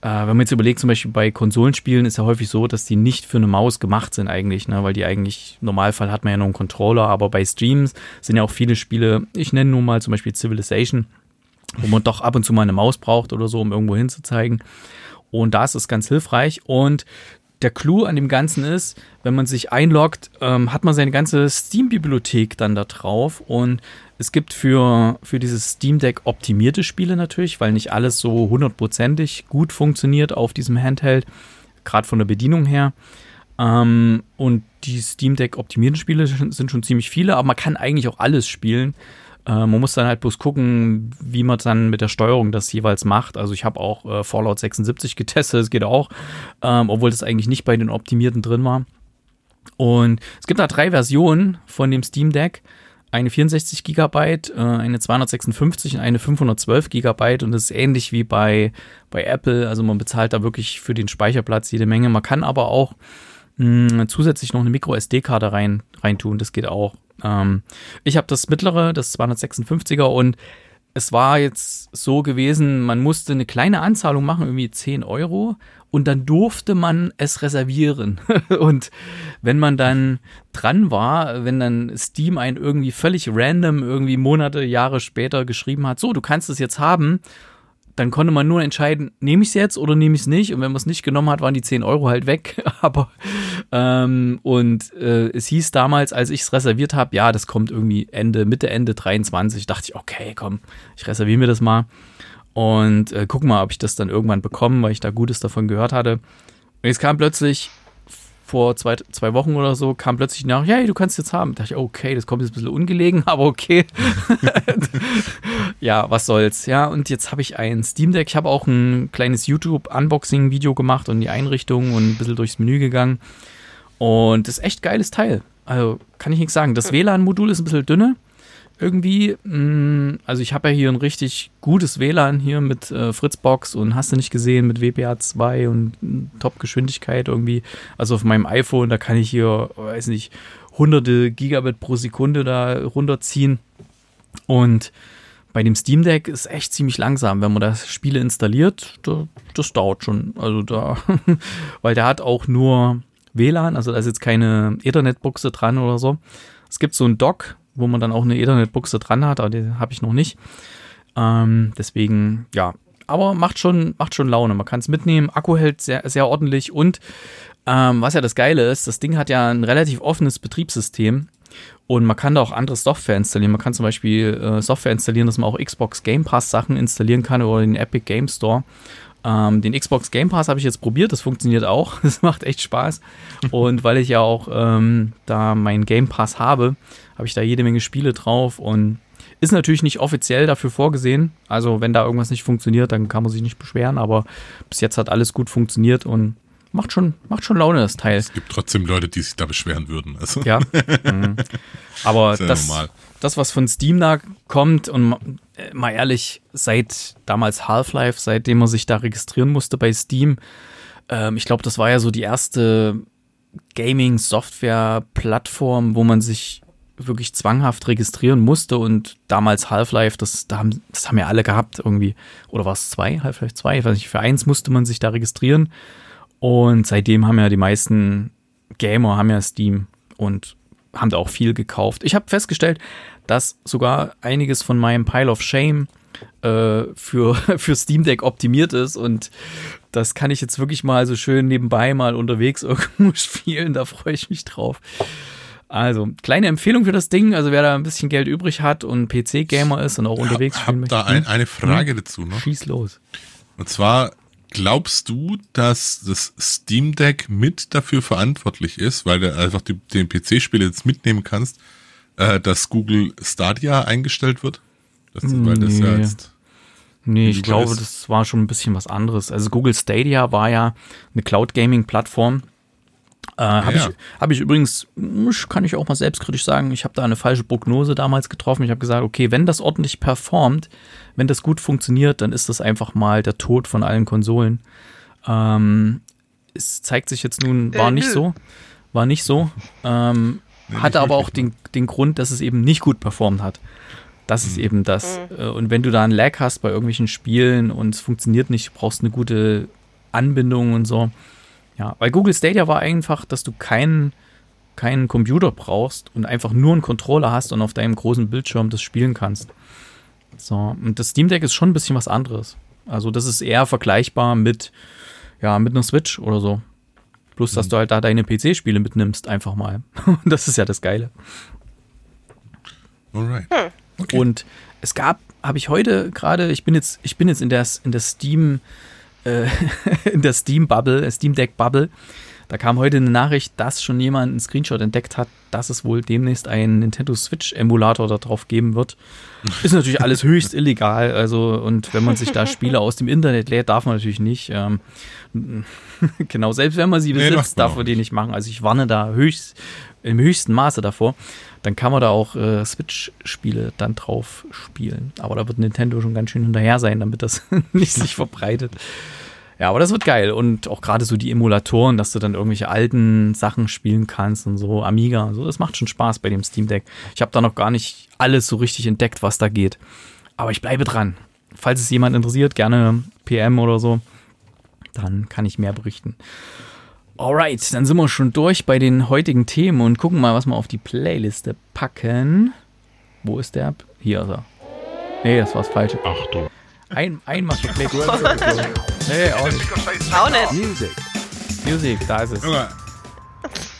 Äh, wenn man jetzt überlegt, zum Beispiel bei Konsolenspielen ist ja häufig so, dass die nicht für eine Maus gemacht sind eigentlich, ne? weil die eigentlich, im Normalfall hat man ja noch einen Controller, aber bei Streams sind ja auch viele Spiele, ich nenne nur mal zum Beispiel Civilization, wo man doch ab und zu mal eine Maus braucht oder so, um irgendwo hinzuzeigen. Und da ist es ganz hilfreich. Und der Clou an dem Ganzen ist, wenn man sich einloggt, ähm, hat man seine ganze Steam-Bibliothek dann da drauf und es gibt für, für dieses Steam Deck optimierte Spiele natürlich, weil nicht alles so hundertprozentig gut funktioniert auf diesem Handheld, gerade von der Bedienung her. Ähm, und die Steam Deck optimierten Spiele sind schon ziemlich viele, aber man kann eigentlich auch alles spielen. Äh, man muss dann halt bloß gucken, wie man dann mit der Steuerung das jeweils macht. Also ich habe auch äh, Fallout 76 getestet, das geht auch, ähm, obwohl das eigentlich nicht bei den optimierten drin war. Und es gibt da drei Versionen von dem Steam Deck. Eine 64 GB, äh, eine 256 und eine 512 GB und das ist ähnlich wie bei, bei Apple. Also man bezahlt da wirklich für den Speicherplatz jede Menge. Man kann aber auch mh, zusätzlich noch eine Micro SD-Karte rein, rein tun. Das geht auch. Ähm, ich habe das mittlere, das 256er und es war jetzt so gewesen, man musste eine kleine Anzahlung machen, irgendwie 10 Euro, und dann durfte man es reservieren. und wenn man dann dran war, wenn dann Steam einen irgendwie völlig random, irgendwie Monate, Jahre später geschrieben hat, so, du kannst es jetzt haben, dann konnte man nur entscheiden, nehme ich es jetzt oder nehme ich es nicht. Und wenn man es nicht genommen hat, waren die 10 Euro halt weg. Aber ähm, und äh, es hieß damals, als ich es reserviert habe, ja, das kommt irgendwie Ende, Mitte, Ende 23. Dachte ich, okay, komm, ich reserviere mir das mal. Und äh, guck mal, ob ich das dann irgendwann bekomme, weil ich da Gutes davon gehört hatte. Und jetzt kam plötzlich vor zwei, zwei Wochen oder so kam plötzlich nach, ja, hey, du kannst jetzt haben. Da dachte ich, okay, das kommt jetzt ein bisschen ungelegen, aber okay. ja, was soll's. Ja, und jetzt habe ich ein Steam Deck. Ich habe auch ein kleines YouTube-Unboxing-Video gemacht und die Einrichtung und ein bisschen durchs Menü gegangen. Und das ist echt geiles Teil. Also kann ich nichts sagen. Das WLAN-Modul ist ein bisschen dünner irgendwie. Mm, also ich habe ja hier ein richtig gutes WLAN hier mit äh, Fritzbox und hast du nicht gesehen mit WPA2 und mm, Top-Geschwindigkeit irgendwie. Also auf meinem iPhone, da kann ich hier, weiß nicht, hunderte Gigabit pro Sekunde da runterziehen. Und bei dem Steam Deck ist echt ziemlich langsam, wenn man das Spiele installiert. Da, das dauert schon. Also da, weil der hat auch nur WLAN, also da ist jetzt keine Ethernet-Buchse dran oder so. Es gibt so ein Dock, wo man dann auch eine Ethernet-Buchse dran hat, aber die habe ich noch nicht. Ähm, deswegen, ja, aber macht schon, macht schon Laune. Man kann es mitnehmen. Akku hält sehr, sehr ordentlich und ähm, was ja das Geile ist, das Ding hat ja ein relativ offenes Betriebssystem und man kann da auch andere Software installieren. Man kann zum Beispiel äh, Software installieren, dass man auch Xbox Game Pass Sachen installieren kann oder den Epic Game Store. Ähm, den Xbox Game Pass habe ich jetzt probiert, das funktioniert auch. Das macht echt Spaß. Und weil ich ja auch ähm, da meinen Game Pass habe, habe ich da jede Menge Spiele drauf und ist natürlich nicht offiziell dafür vorgesehen. Also wenn da irgendwas nicht funktioniert, dann kann man sich nicht beschweren. Aber bis jetzt hat alles gut funktioniert und macht schon, macht schon Laune, das Teil. Es gibt trotzdem Leute, die sich da beschweren würden. Also. Ja. Mhm. Aber das, das, was von Steam da kommt, und äh, mal ehrlich, seit damals Half-Life, seitdem man sich da registrieren musste bei Steam, ähm, ich glaube, das war ja so die erste Gaming-Software-Plattform, wo man sich wirklich zwanghaft registrieren musste und damals Half-Life, das, da haben, das haben ja alle gehabt irgendwie. Oder war es zwei? Half-Life 2? Ich weiß nicht, für eins musste man sich da registrieren. Und seitdem haben ja die meisten Gamer haben ja Steam und haben da auch viel gekauft. Ich habe festgestellt, dass sogar einiges von meinem Pile of Shame äh, für, für Steam Deck optimiert ist und das kann ich jetzt wirklich mal so schön nebenbei mal unterwegs irgendwo spielen. Da freue ich mich drauf. Also, kleine Empfehlung für das Ding. Also, wer da ein bisschen Geld übrig hat und PC-Gamer ist und auch unterwegs hab, hab da ein, eine Frage hm? dazu noch. Schieß los. Und zwar, glaubst du, dass das Steam Deck mit dafür verantwortlich ist, weil du einfach die, den PC-Spiele jetzt mitnehmen kannst, äh, dass Google Stadia eingestellt wird? Das, weil das ja jetzt Nee, ich glaube, das war schon ein bisschen was anderes. Also Google Stadia war ja eine Cloud Gaming Plattform. Äh, habe ja. ich, hab ich übrigens, kann ich auch mal selbstkritisch sagen, ich habe da eine falsche Prognose damals getroffen. Ich habe gesagt, okay, wenn das ordentlich performt, wenn das gut funktioniert, dann ist das einfach mal der Tod von allen Konsolen. Ähm, es zeigt sich jetzt nun, war nicht so. War nicht so. Ähm, hatte aber auch den, den Grund, dass es eben nicht gut performt hat. Das ist mhm. eben das. Mhm. Und wenn du da einen Lag hast bei irgendwelchen Spielen und es funktioniert nicht, du brauchst eine gute Anbindung und so. Ja, weil Google Stadia war einfach, dass du keinen keinen Computer brauchst und einfach nur einen Controller hast und auf deinem großen Bildschirm das spielen kannst. So, und das Steam Deck ist schon ein bisschen was anderes. Also, das ist eher vergleichbar mit, ja, mit einer Switch oder so. Plus, dass mhm. du halt da deine PC-Spiele mitnimmst, einfach mal. das ist ja das Geile. Alright. Hm. Okay. Und es gab, habe ich heute gerade, ich bin jetzt, ich bin jetzt in der, in der Steam, äh, in der Steam Bubble, Steam Deck Bubble. Da kam heute eine Nachricht, dass schon jemand einen Screenshot entdeckt hat, dass es wohl demnächst einen Nintendo Switch Emulator darauf geben wird. Ist natürlich alles höchst illegal. Also, und wenn man sich da Spiele aus dem Internet lädt, darf man natürlich nicht. Ähm, genau, selbst wenn man sie besitzt, nee, darf man die nicht machen. Also ich warne da höchst, im höchsten Maße davor dann kann man da auch äh, Switch-Spiele dann drauf spielen. Aber da wird Nintendo schon ganz schön hinterher sein, damit das nicht sich verbreitet. Ja, aber das wird geil. Und auch gerade so die Emulatoren, dass du dann irgendwelche alten Sachen spielen kannst und so, Amiga und so, das macht schon Spaß bei dem Steam Deck. Ich habe da noch gar nicht alles so richtig entdeckt, was da geht. Aber ich bleibe dran. Falls es jemand interessiert, gerne PM oder so, dann kann ich mehr berichten. Alright, dann sind wir schon durch bei den heutigen Themen und gucken mal, was wir auf die Playliste packen. Wo ist der? Hier ist er. Nee, das war das Falsche. Achtung. Ein, einmal geklickt. nee, auch nicht. Auch nicht. Music. Music, da ist es. Junge.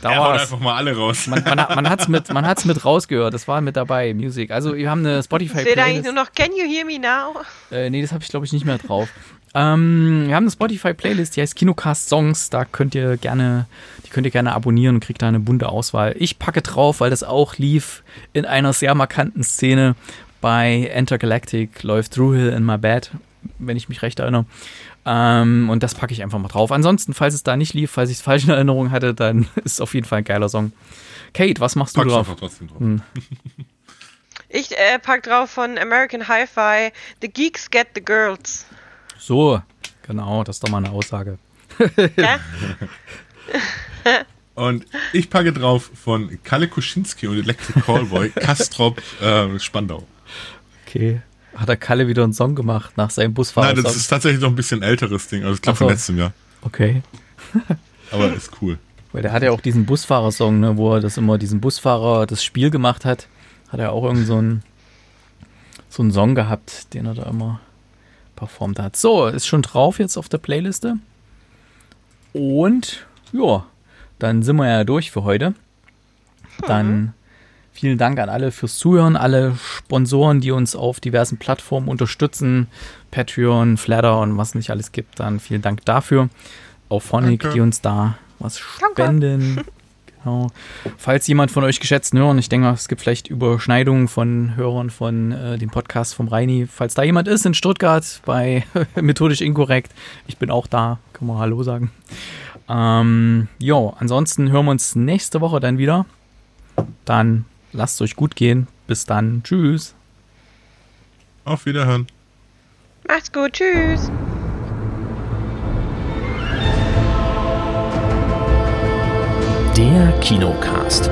Da ja, war's. einfach mal alle raus. Man, man, man hat es mit, mit rausgehört, das war mit dabei, Music. Also wir haben eine Spotify Playlist. Steht eigentlich nur noch Can You Hear Me Now? Äh, nee, das habe ich glaube ich nicht mehr drauf. Ähm, wir haben eine Spotify-Playlist, die heißt Kinocast Songs. Da könnt ihr gerne, die könnt ihr gerne abonnieren und kriegt da eine bunte Auswahl. Ich packe drauf, weil das auch lief in einer sehr markanten Szene bei Intergalactic läuft Through Hill in My Bed, wenn ich mich recht erinnere. Ähm, und das packe ich einfach mal drauf. Ansonsten, falls es da nicht lief, falls ich es falsch in Erinnerung hatte, dann ist es auf jeden Fall ein geiler Song. Kate, was machst du drauf? drauf. Hm. Ich äh, pack drauf von American Hi-Fi The Geeks Get the Girls. So, genau, das ist doch mal eine Aussage. Ja? und ich packe drauf von Kalle Kuschinski und Electric Callboy Kastrop äh, Spandau. Okay. Hat der Kalle wieder einen Song gemacht nach seinem Busfahrer? Nein, das ist tatsächlich noch ein bisschen älteres Ding. Also ich glaube so. von letztem Jahr. Okay. Aber ist cool. Weil der hat ja auch diesen Busfahrer-Song, ne, wo er das immer diesen Busfahrer das Spiel gemacht hat. Hat er auch irgend so einen, so einen Song gehabt, den er da immer performt hat. So, ist schon drauf jetzt auf der Playliste. Und ja, dann sind wir ja durch für heute. Dann mhm. vielen Dank an alle fürs Zuhören, alle Sponsoren, die uns auf diversen Plattformen unterstützen, Patreon, Flatter und was nicht alles gibt. Dann vielen Dank dafür. Auch Phonic, die uns da was spenden. Danke. Genau. Falls jemand von euch geschätzten Hörern, ich denke, es gibt vielleicht Überschneidungen von Hörern von äh, dem Podcast vom Reini. Falls da jemand ist in Stuttgart bei Methodisch Inkorrekt, ich bin auch da, kann man Hallo sagen. Ähm, jo, ansonsten hören wir uns nächste Woche dann wieder. Dann lasst es euch gut gehen. Bis dann. Tschüss. Auf Wiederhören. Macht's gut. Tschüss. Der Kinocast.